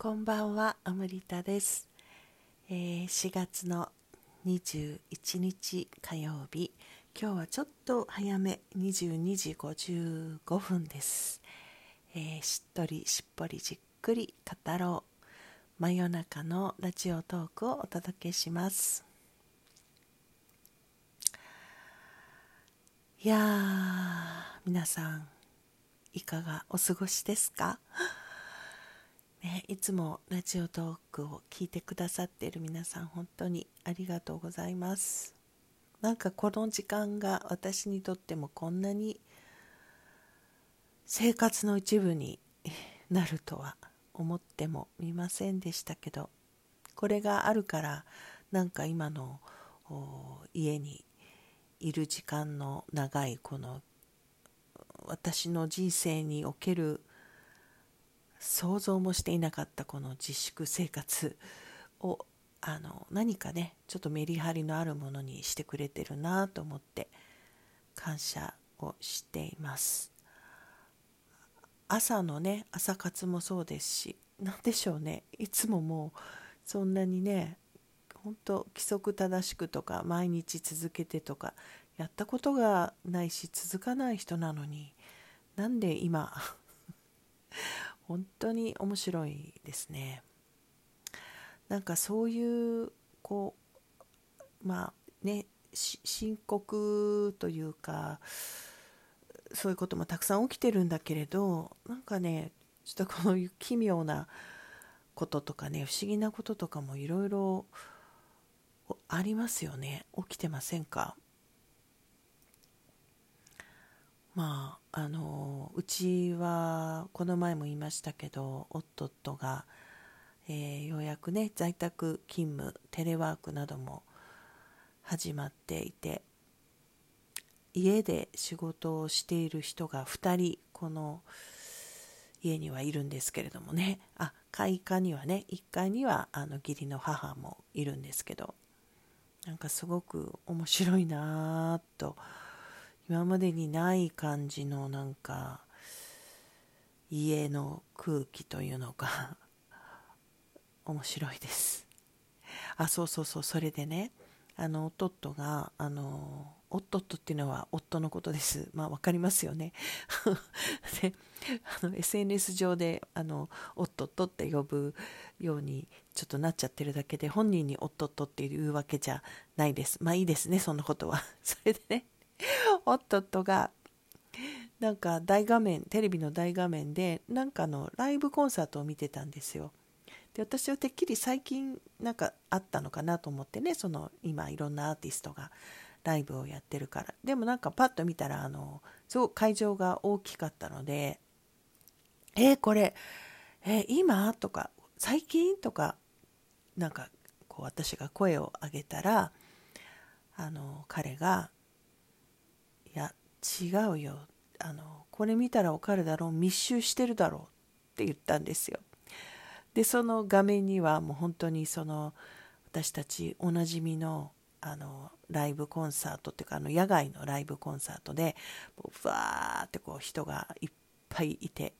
こんばんは、アムリタです、えー、4月の21日火曜日、今日はちょっと早め、22時55分です。えー、しっとりしっぽりじっくり語ろう。真夜中のラジオトークをお届けします。いやー、皆さん、いかがお過ごしですか？いつもラジオトークを聞いてくださっている皆さん本当にありがとうございます。なんかこの時間が私にとってもこんなに生活の一部になるとは思ってもみませんでしたけどこれがあるからなんか今の家にいる時間の長いこの私の人生における想像もしていなかったこの自粛生活をあの何かねちょっとメリハリのあるものにしてくれてるなと思って感謝をしています。朝のね朝活もそうですし何でしょうねいつももうそんなにね本当規則正しくとか毎日続けてとかやったことがないし続かない人なのになんで今 本当に面白いですね。なんかそういうこうまあね深刻というかそういうこともたくさん起きてるんだけれどなんかねちょっとこの奇妙なこととかね不思議なこととかもいろいろありますよね。起きてませんか？まああのうちはこの前も言いましたけど夫とが、えー、ようやくね在宅勤務テレワークなども始まっていて家で仕事をしている人が2人この家にはいるんですけれどもね。あ階下にはね1階にはあの義理の母もいるんですけどなんかすごく面白いなぁと今までにない感じのなんか家の空気というのが 面白いです。あそうそうそうそれでねあの夫があの夫っていうのは夫のことです。まあ分かりますよね。であの SNS 上であの夫って呼ぶようにちょっとなっちゃってるだけで本人に夫っていうわけじゃないです。まあいいですねそんなことは。それでね。夫とがなんか大画面テレビの大画面でなんかのライブコンサートを見てたんですよで私はてっきり最近なんかあったのかなと思ってねその今いろんなアーティストがライブをやってるからでもなんかパッと見たらあのすごく会場が大きかったので「えー、これ、えー、今?」とか「最近?」とかなんかこう私が声を上げたらあの彼が違うよ。あのこれ見たらわかるだろう。密集してるだろうって言ったんですよ。でその画面にはもう本当にその私たちおなじみのあのライブコンサートっていうかあの野外のライブコンサートでふわーってこう人がいっぱいいて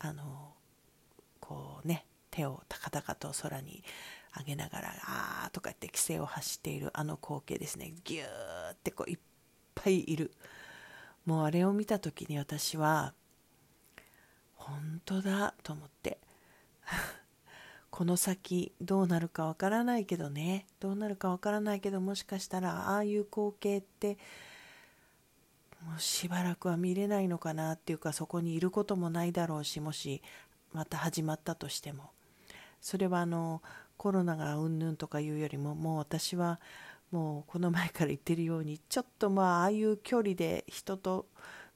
あのこうね手を高々と空に上げながらあーとか言って規制を発しているあの光景ですね。ぎゅーってこういっぱいいる。もうあれを見た時に私は本当だと思って。この先どうなるかわからないけどね。どうなるかわからないけどもしかしたらああいう光景ってもうしばらくは見れないのかなっていうかそこにいることもないだろうしもしまた始まったとしても。それはあのコロナがうんぬんとかいうよりももう私はもうこの前から言ってるようにちょっとまあああいう距離で人と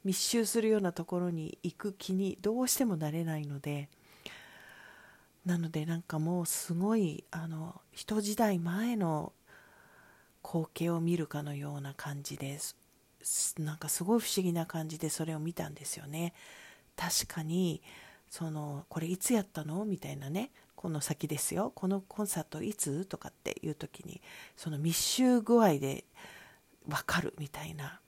密集するようなところに行く気にどうしてもなれないのでなのでなんかもうすごいあの人時代前の光景を見るかのような感じですなんかすごい不思議な感じでそれを見たんですよね。確かにそのこれいつやったの？みたいなねこの先ですよ。このコンサートいつ？とかっていう時にその密集具合で分かるみたいな。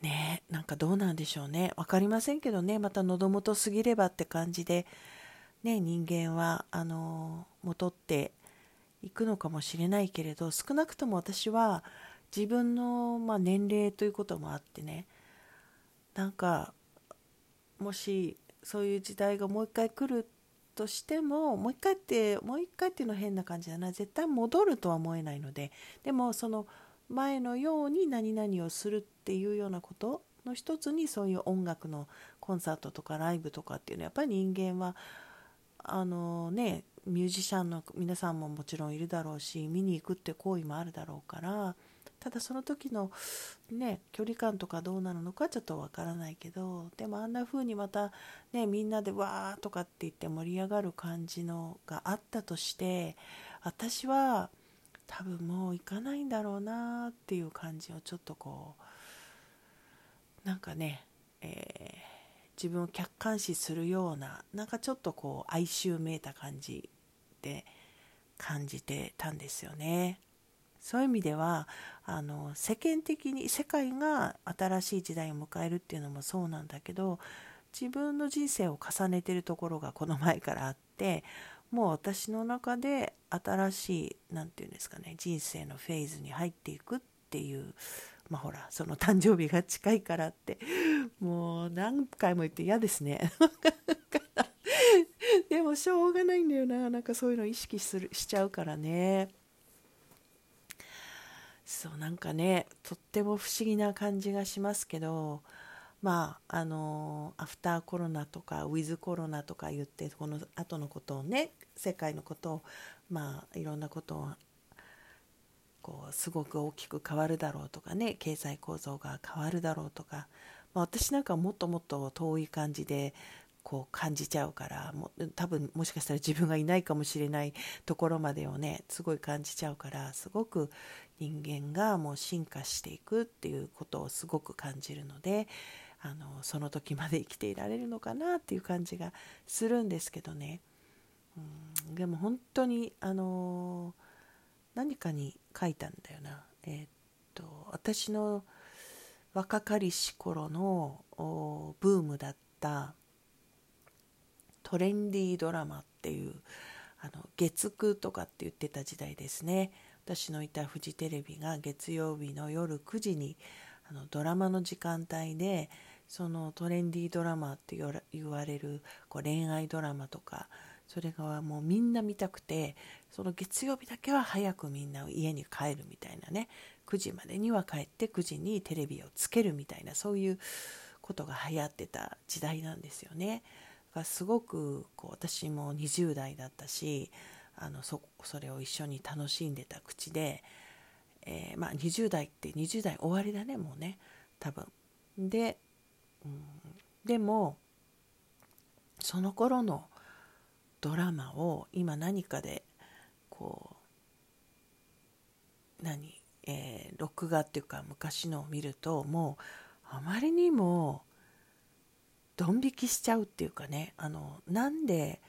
ねなんかどうなんでしょうね。分かりませんけどね。また喉元過ぎればって感じで、ね、人間はあの戻っていくのかもしれないけれど少なくとも私は自分の、まあ、年齢ということもあってねなんかもしそういう時代がもう一回来るとしてももう一回ってもう一回っていうのは変な感じだな。絶対戻るとは思えないので。でもその前のように何々をするっていうようなことの一つにそういう音楽のコンサートとかライブとかっていうのはやっぱり人間はあのねミュージシャンの皆さんももちろんいるだろうし見に行くって行為もあるだろうからただその時のね距離感とかどうなるのかちょっとわからないけどでもあんな風にまたねみんなでわーとかって言って盛り上がる感じのがあったとして私は多分もう行かないんだろうなっていう感じをちょっとこうなんかね、えー、自分を客観視するようななんかちょっとこう哀愁めいた感じで感じてたんですよね。そういう意味ではあの世間的に世界が新しい時代を迎えるっていうのもそうなんだけど自分の人生を重ねてるところがこの前からあってもう私の中で新しい何て言うんですかね人生のフェーズに入っていくっていうまあほらその誕生日が近いからってもう何回も言って嫌ですね。でもしょうがないんだよななんかそういうの意識するしちゃうからね。そうなんかねとっても不思議な感じがしますけどまああのアフターコロナとかウィズコロナとか言ってこの後のことをね世界のことをまあいろんなことをこうすごく大きく変わるだろうとかね経済構造が変わるだろうとか、まあ、私なんかもっともっと遠い感じでこう感じちゃうからも多分もしかしたら自分がいないかもしれないところまでをねすごい感じちゃうからすごく人間がもう進化していくっていうことをすごく感じるのであのその時まで生きていられるのかなっていう感じがするんですけどね、うん、でも本当にあの何かに書いたんだよな。えー、っと私の若かりし頃のブームだったトレンディードラマっていうあの月9とかって言ってた時代ですね。私のいたフジテレビが月曜日の夜9時にあのドラマの時間帯でそのトレンディードラマって言われるこう恋愛ドラマとかそれがもうみんな見たくてその月曜日だけは早くみんな家に帰るみたいなね9時までには帰って9時にテレビをつけるみたいなそういうことが流行ってた時代なんですよね。すごくこう私も20代だったしあのそそれを一緒に楽しんでた口で、えー、まあ、20代って20代終わりだねもうね多分。で、うん、でもその頃のドラマを今何かでこう何、えー、録画っていうか昔のを見るともうあまりにもドン引きしちゃうっていうかねあのなんで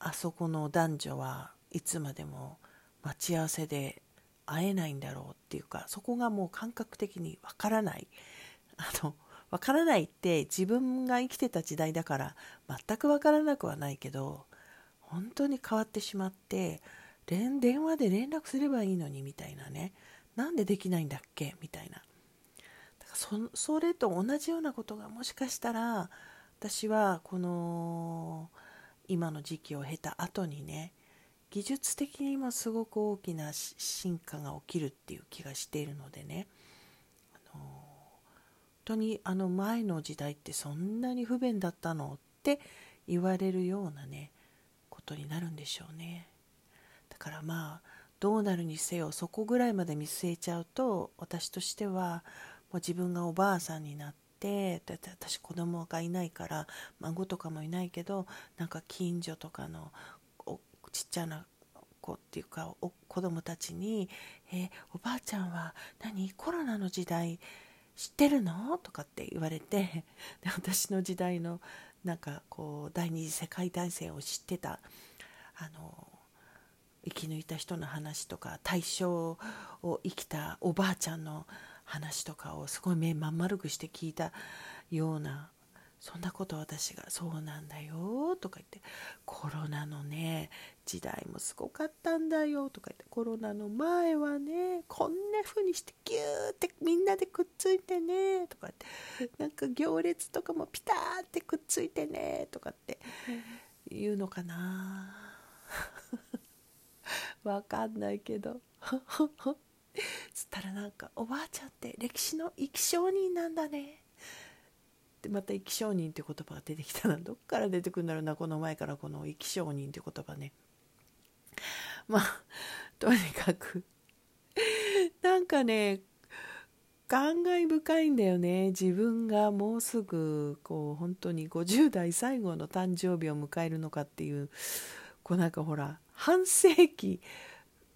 あそこの男女はいつまでも待ち合わせで会えないんだろうっていうかそこがもう感覚的にわからない。あのわからないって自分が生きてた時代だから全くわからなくはないけど本当に変わってしまって電話で連絡すればいいのにみたいなね。なんでできないんだっけ？みたいな。だからそれと同じようなことがもしかしたら私はこの今の時期を経た後にね技術的にもすごく大きな進化が起きるっていう気がしているのでねあの本当にあの前の時代ってそんなに不便だったのって言われるようなねことになるんでしょうね。だからまあどうなるにせよそこぐらいまで見据えちゃうと私としてはもう自分がおばあさんになっててだって私子供がいないから孫とかもいないけどなんか近所とかのちっちゃな子っていうかお子供たちに「えー、おばあちゃんは何？コロナの時代知ってるの?」とかって言われてで私の時代のなんかこう第二次世界大戦を知ってたあの生き抜いた人の話とか大正を生きたおばあちゃんの話話とかをすごい目まん丸くして聞いたようなそんなこと私が「そうなんだよ」とか言って「コロナのね時代もすごかったんだよ」とか言って「コロナの前はねこんな風にしてギューってみんなでくっついてね」とかってなんか行列とかもピターってくっついてねとかって言うのかな。わかんないけど。つったらなんか「おばあちゃんって歴史の生き証人なんだね」でまた生き証人って言葉が出てきたらどっから出てくるんだろうなこの前からこの生き証人って言葉ね。まあとにかくなんかね感慨深いんだよね。自分がもうすぐこう本当に50代最後の誕生日を迎えるのかっていうこうなんかほら半世紀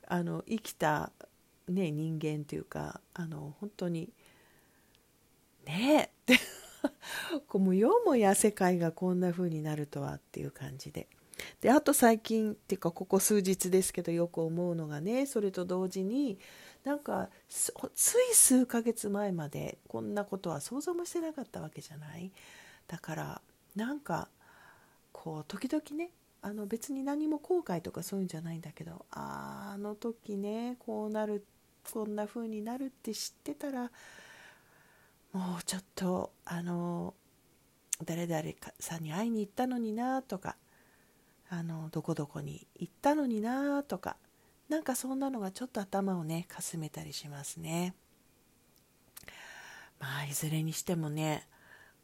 あの生きた、ね、人間っていうかあの本当にねえって こうもうもや世界がこんな風になるとはっていう感じで。であと最近っていうかここ数日ですけどよく思うのがねそれと同時になんかつい数ヶ月前までこんなことは想像もしてなかったわけじゃないだからなんかこう時々ねあの別に何も後悔とかそういうんじゃないんだけどああの時ねこうなるこんな風になるって知ってたらもうちょっとあの誰々さんに会いに行ったのになとかあのどこどこに行ったのになとかなんかそんなのがちょっと頭をねかすめたりしますね。まあいずれにしてもね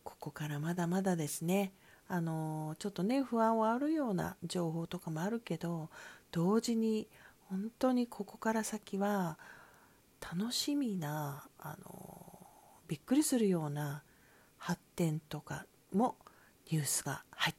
ここからまだまだですねあのちょっとね不安はあるような情報とかもあるけど同時に本当にここから先は楽しみなあのびっくりするような発展とかもニュースが入っ